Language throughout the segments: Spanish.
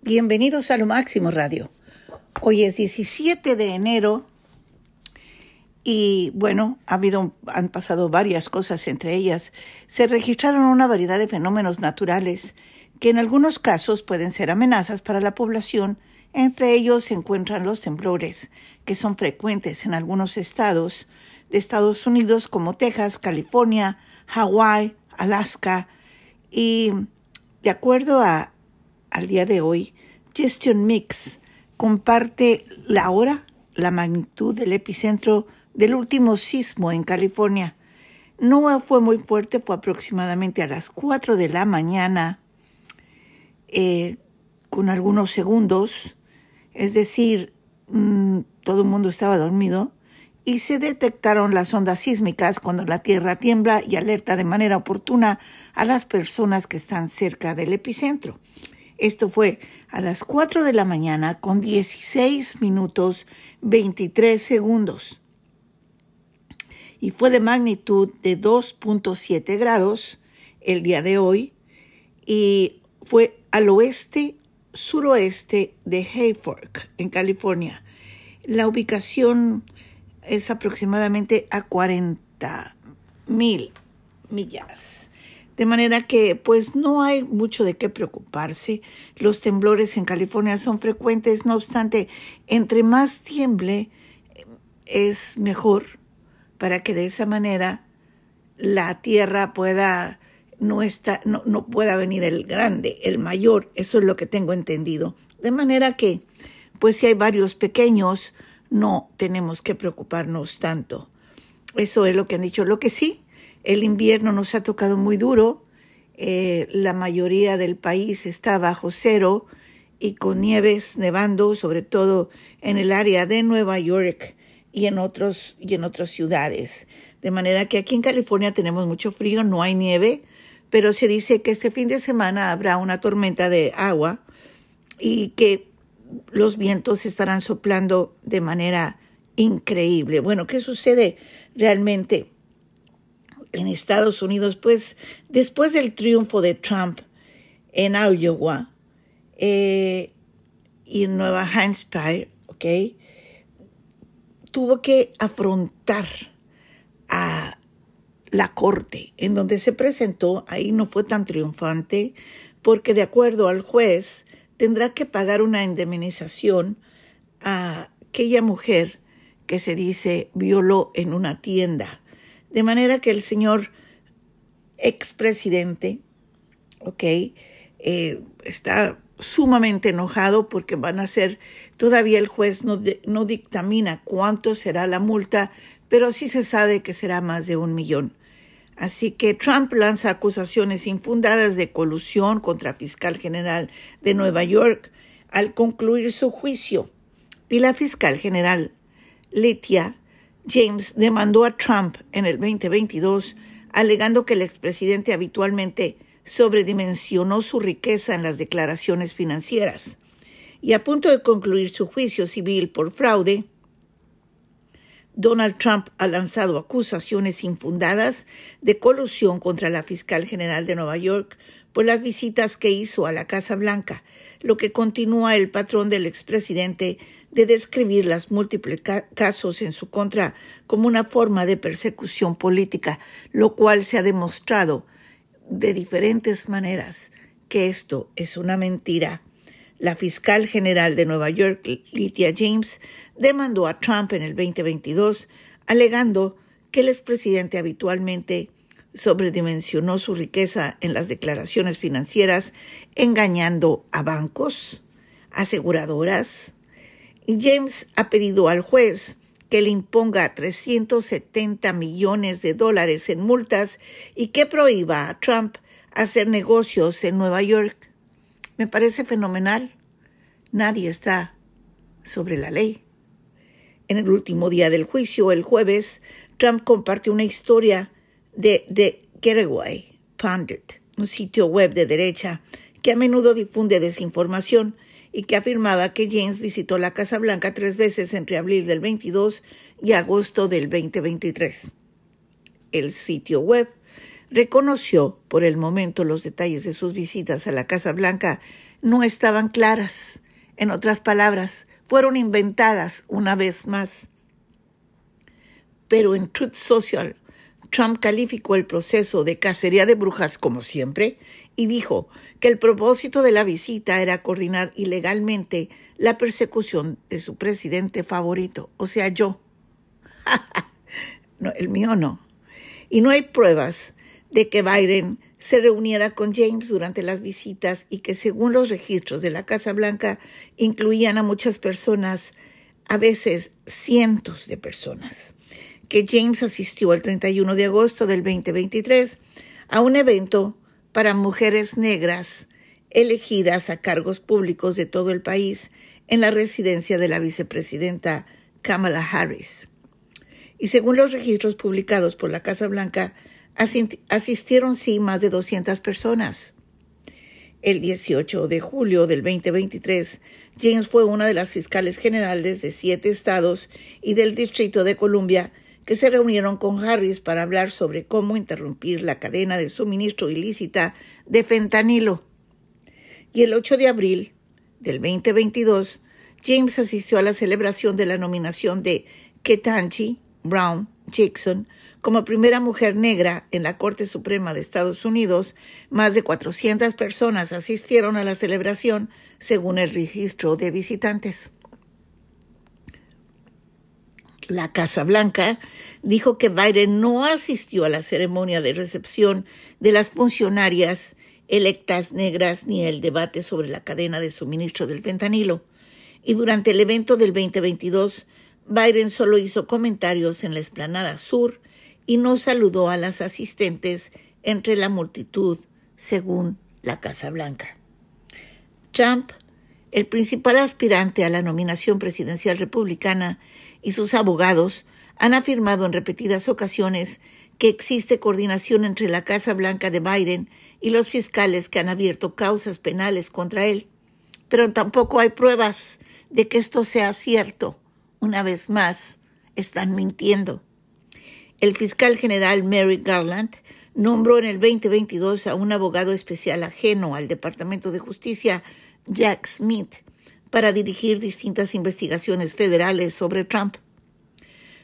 Bienvenidos a Lo Máximo Radio. Hoy es 17 de enero y bueno, ha habido, han pasado varias cosas, entre ellas se registraron una variedad de fenómenos naturales que en algunos casos pueden ser amenazas para la población. Entre ellos se encuentran los temblores, que son frecuentes en algunos estados de Estados Unidos como Texas, California, Hawái, Alaska y de acuerdo a, al día de hoy, Gestion Mix comparte la hora, la magnitud del epicentro del último sismo en California. No fue muy fuerte, fue aproximadamente a las 4 de la mañana, eh, con algunos segundos, es decir, mm, todo el mundo estaba dormido, y se detectaron las ondas sísmicas cuando la Tierra tiembla y alerta de manera oportuna a las personas que están cerca del epicentro. Esto fue a las 4 de la mañana con 16 minutos 23 segundos. Y fue de magnitud de 2.7 grados el día de hoy y fue al oeste suroeste de Hayfork, en California. La ubicación es aproximadamente a 40 mil millas. De manera que pues no hay mucho de qué preocuparse. Los temblores en California son frecuentes, no obstante, entre más tiemble es mejor para que de esa manera la tierra pueda no, está, no, no pueda venir el grande, el mayor, eso es lo que tengo entendido. De manera que, pues si hay varios pequeños, no tenemos que preocuparnos tanto. Eso es lo que han dicho. Lo que sí, el invierno nos ha tocado muy duro. Eh, la mayoría del país está bajo cero y con nieves nevando, sobre todo en el área de Nueva York y en otros y en otras ciudades. De manera que aquí en California tenemos mucho frío, no hay nieve, pero se dice que este fin de semana habrá una tormenta de agua y que los vientos estarán soplando de manera increíble. Bueno, ¿qué sucede realmente en Estados Unidos? Pues después del triunfo de Trump en Iowa eh, y en Nueva Hampshire, ¿ok? Tuvo que afrontar a la corte en donde se presentó, ahí no fue tan triunfante, porque de acuerdo al juez, tendrá que pagar una indemnización a aquella mujer que se dice violó en una tienda. De manera que el señor expresidente, ok, eh, está sumamente enojado porque van a ser, todavía el juez no, no dictamina cuánto será la multa, pero sí se sabe que será más de un millón. Así que Trump lanza acusaciones infundadas de colusión contra fiscal general de Nueva York al concluir su juicio. Y la fiscal general Letia James demandó a Trump en el 2022 alegando que el expresidente habitualmente sobredimensionó su riqueza en las declaraciones financieras. Y a punto de concluir su juicio civil por fraude, Donald Trump ha lanzado acusaciones infundadas de colusión contra la fiscal general de Nueva York por las visitas que hizo a la Casa Blanca, lo que continúa el patrón del expresidente de describir los múltiples casos en su contra como una forma de persecución política, lo cual se ha demostrado de diferentes maneras que esto es una mentira. La fiscal general de Nueva York, Lydia James, demandó a Trump en el 2022 alegando que el expresidente habitualmente sobredimensionó su riqueza en las declaraciones financieras, engañando a bancos, aseguradoras. James ha pedido al juez que le imponga 370 millones de dólares en multas y que prohíba a Trump hacer negocios en Nueva York. Me parece fenomenal. Nadie está sobre la ley. En el último día del juicio, el jueves, Trump compartió una historia de The Getaway Pundit, un sitio web de derecha que a menudo difunde desinformación y que afirmaba que James visitó la Casa Blanca tres veces entre abril del 22 y agosto del 2023. El sitio web reconoció por el momento los detalles de sus visitas a la Casa Blanca no estaban claras. En otras palabras, fueron inventadas una vez más. Pero en Truth Social, Trump calificó el proceso de cacería de brujas como siempre y dijo que el propósito de la visita era coordinar ilegalmente la persecución de su presidente favorito, o sea, yo. no, el mío no. Y no hay pruebas de que Biden se reuniera con James durante las visitas y que según los registros de la Casa Blanca incluían a muchas personas, a veces cientos de personas que James asistió el 31 de agosto del 2023 a un evento para mujeres negras elegidas a cargos públicos de todo el país en la residencia de la vicepresidenta Kamala Harris. Y según los registros publicados por la Casa Blanca, asistieron sí más de 200 personas. El 18 de julio del 2023, James fue una de las fiscales generales de siete estados y del Distrito de Columbia que se reunieron con Harris para hablar sobre cómo interrumpir la cadena de suministro ilícita de fentanilo. Y el 8 de abril del 2022, James asistió a la celebración de la nominación de Ketanji Brown Jackson como primera mujer negra en la Corte Suprema de Estados Unidos. Más de 400 personas asistieron a la celebración, según el registro de visitantes la Casa Blanca dijo que Biden no asistió a la ceremonia de recepción de las funcionarias electas negras ni el debate sobre la cadena de suministro del fentanilo. Y durante el evento del 2022, Biden solo hizo comentarios en la explanada sur y no saludó a las asistentes entre la multitud, según la Casa Blanca. Trump, el principal aspirante a la nominación presidencial republicana, y sus abogados han afirmado en repetidas ocasiones que existe coordinación entre la Casa Blanca de Biden y los fiscales que han abierto causas penales contra él. Pero tampoco hay pruebas de que esto sea cierto. Una vez más, están mintiendo. El fiscal general Mary Garland nombró en el 2022 a un abogado especial ajeno al Departamento de Justicia, Jack Smith, para dirigir distintas investigaciones federales sobre Trump.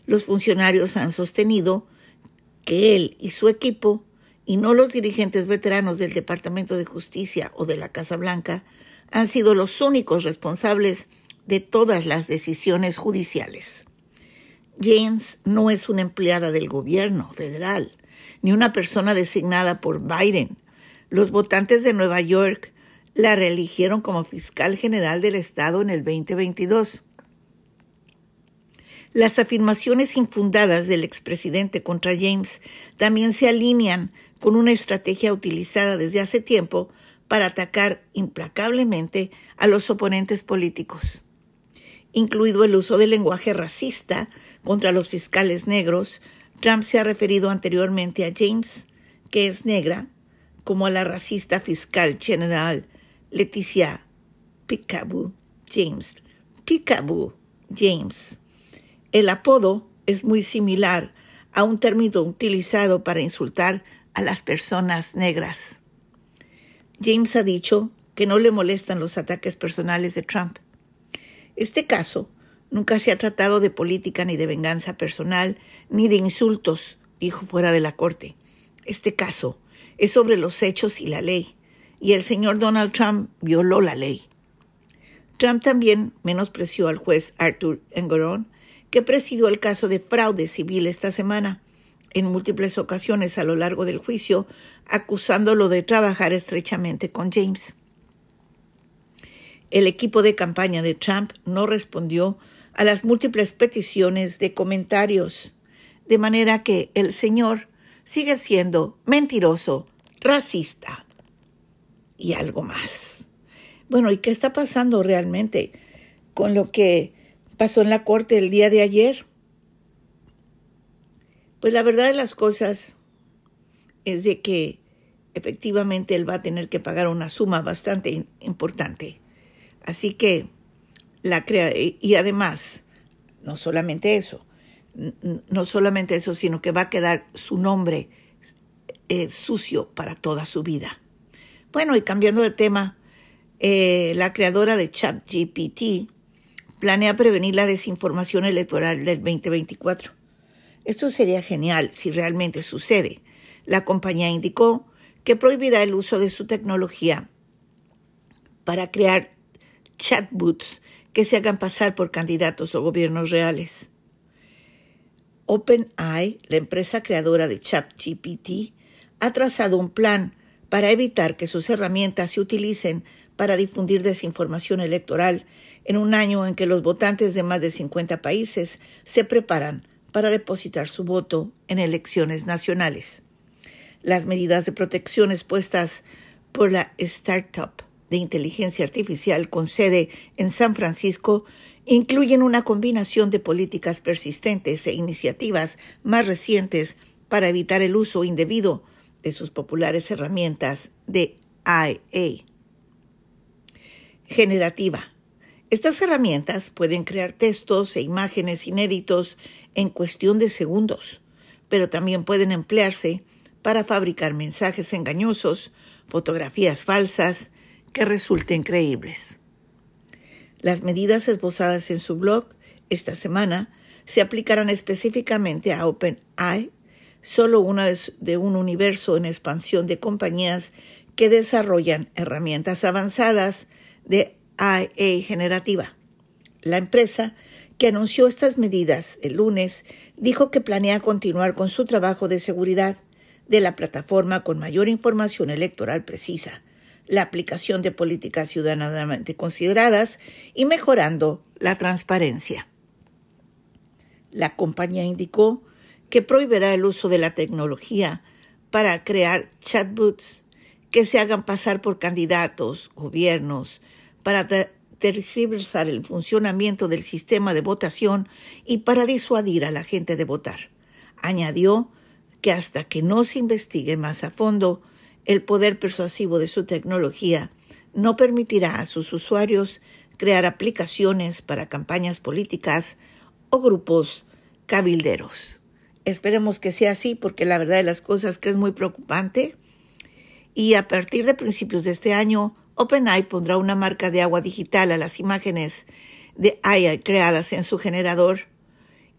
Los funcionarios han sostenido que él y su equipo, y no los dirigentes veteranos del Departamento de Justicia o de la Casa Blanca, han sido los únicos responsables de todas las decisiones judiciales. James no es una empleada del gobierno federal, ni una persona designada por Biden. Los votantes de Nueva York la reeligieron como fiscal general del Estado en el 2022. Las afirmaciones infundadas del expresidente contra James también se alinean con una estrategia utilizada desde hace tiempo para atacar implacablemente a los oponentes políticos, incluido el uso del lenguaje racista contra los fiscales negros. Trump se ha referido anteriormente a James, que es negra, como a la racista fiscal general Leticia Picaboo James. Picaboo James. El apodo es muy similar a un término utilizado para insultar a las personas negras. James ha dicho que no le molestan los ataques personales de Trump. Este caso nunca se ha tratado de política ni de venganza personal ni de insultos, dijo fuera de la corte. Este caso es sobre los hechos y la ley y el señor Donald Trump violó la ley. Trump también menospreció al juez Arthur Engoron, que presidió el caso de fraude civil esta semana, en múltiples ocasiones a lo largo del juicio, acusándolo de trabajar estrechamente con James. El equipo de campaña de Trump no respondió a las múltiples peticiones de comentarios, de manera que el señor sigue siendo mentiroso, racista y algo más. Bueno, ¿y qué está pasando realmente con lo que pasó en la corte el día de ayer? Pues la verdad de las cosas es de que efectivamente él va a tener que pagar una suma bastante importante. Así que la crea y además no solamente eso, no solamente eso, sino que va a quedar su nombre eh, sucio para toda su vida. Bueno, y cambiando de tema, eh, la creadora de ChatGPT, planea prevenir la desinformación electoral del 2024. Esto sería genial si realmente sucede. La compañía indicó que prohibirá el uso de su tecnología para crear chatbots que se hagan pasar por candidatos o gobiernos reales. OpenAI, la empresa creadora de ChatGPT, ha trazado un plan para evitar que sus herramientas se utilicen para difundir desinformación electoral en un año en que los votantes de más de 50 países se preparan para depositar su voto en elecciones nacionales. Las medidas de protección expuestas por la startup de inteligencia artificial con sede en San Francisco incluyen una combinación de políticas persistentes e iniciativas más recientes para evitar el uso indebido de sus populares herramientas de IA. Generativa. Estas herramientas pueden crear textos e imágenes inéditos en cuestión de segundos, pero también pueden emplearse para fabricar mensajes engañosos, fotografías falsas que resulten creíbles. Las medidas esbozadas en su blog esta semana se aplicarán específicamente a OpenAI, solo una de, un universo en expansión de compañías que desarrollan herramientas avanzadas de IA generativa. La empresa que anunció estas medidas el lunes dijo que planea continuar con su trabajo de seguridad de la plataforma con mayor información electoral precisa, la aplicación de políticas ciudadanamente consideradas y mejorando la transparencia. La compañía indicó que prohibirá el uso de la tecnología para crear chatbots que se hagan pasar por candidatos, gobiernos, para tergiversar el funcionamiento del sistema de votación y para disuadir a la gente de votar. Añadió que hasta que no se investigue más a fondo, el poder persuasivo de su tecnología no permitirá a sus usuarios crear aplicaciones para campañas políticas o grupos cabilderos. Esperemos que sea así porque la verdad de las cosas que es muy preocupante y a partir de principios de este año OpenAI pondrá una marca de agua digital a las imágenes de AI creadas en su generador.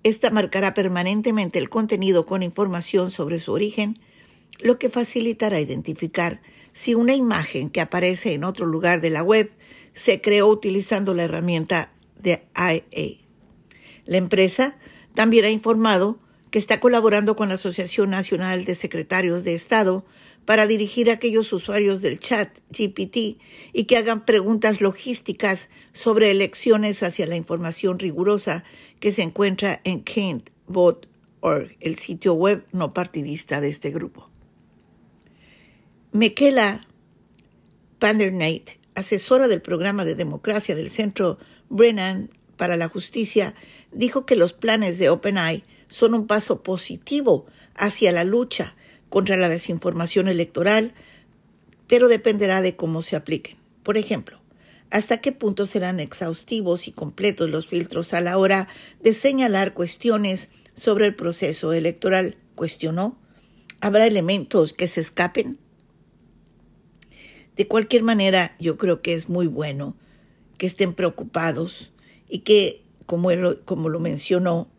Esta marcará permanentemente el contenido con información sobre su origen, lo que facilitará identificar si una imagen que aparece en otro lugar de la web se creó utilizando la herramienta de IA. La empresa también ha informado que está colaborando con la Asociación Nacional de Secretarios de Estado para dirigir a aquellos usuarios del chat GPT y que hagan preguntas logísticas sobre elecciones hacia la información rigurosa que se encuentra en Kent.org, el sitio web no partidista de este grupo. Mekela Pandernate, asesora del programa de democracia del Centro Brennan para la Justicia, dijo que los planes de OpenAI son un paso positivo hacia la lucha contra la desinformación electoral, pero dependerá de cómo se apliquen. Por ejemplo, hasta qué punto serán exhaustivos y completos los filtros a la hora de señalar cuestiones sobre el proceso electoral, cuestionó. ¿Habrá elementos que se escapen? De cualquier manera, yo creo que es muy bueno que estén preocupados y que, como, como lo mencionó,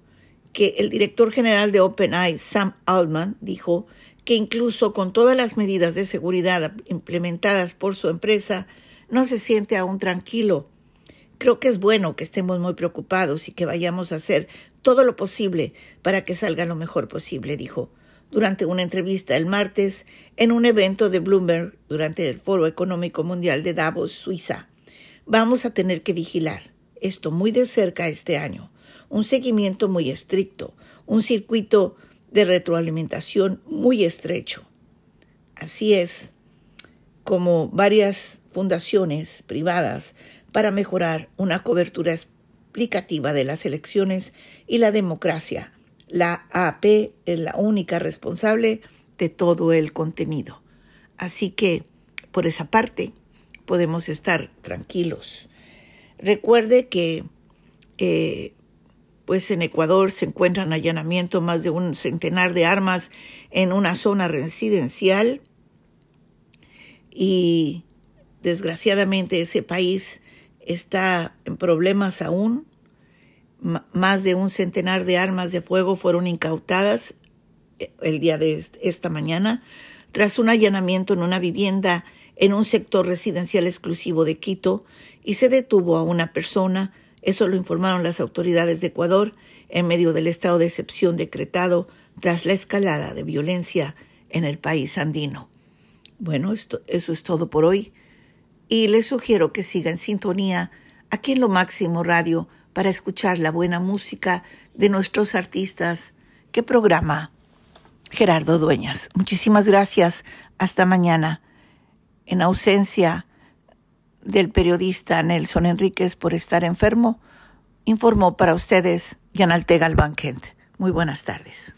que el director general de OpenAI, Sam Altman, dijo que incluso con todas las medidas de seguridad implementadas por su empresa, no se siente aún tranquilo. Creo que es bueno que estemos muy preocupados y que vayamos a hacer todo lo posible para que salga lo mejor posible, dijo durante una entrevista el martes en un evento de Bloomberg durante el Foro Económico Mundial de Davos, Suiza. Vamos a tener que vigilar esto muy de cerca este año, un seguimiento muy estricto, un circuito de retroalimentación muy estrecho. Así es como varias fundaciones privadas para mejorar una cobertura explicativa de las elecciones y la democracia. La AP es la única responsable de todo el contenido. Así que, por esa parte, podemos estar tranquilos. Recuerde que eh, pues en Ecuador se encuentran allanamiento más de un centenar de armas en una zona residencial y Desgraciadamente ese país está en problemas aún. más de un centenar de armas de fuego fueron incautadas eh, el día de esta mañana tras un allanamiento en una vivienda en un sector residencial exclusivo de Quito y se detuvo a una persona, eso lo informaron las autoridades de Ecuador, en medio del estado de excepción decretado tras la escalada de violencia en el país andino. Bueno, esto, eso es todo por hoy y les sugiero que sigan sintonía aquí en Lo Máximo Radio para escuchar la buena música de nuestros artistas que programa Gerardo Dueñas. Muchísimas gracias. Hasta mañana. En ausencia del periodista Nelson Enríquez por estar enfermo, informó para ustedes Yanaltega Galván Muy buenas tardes.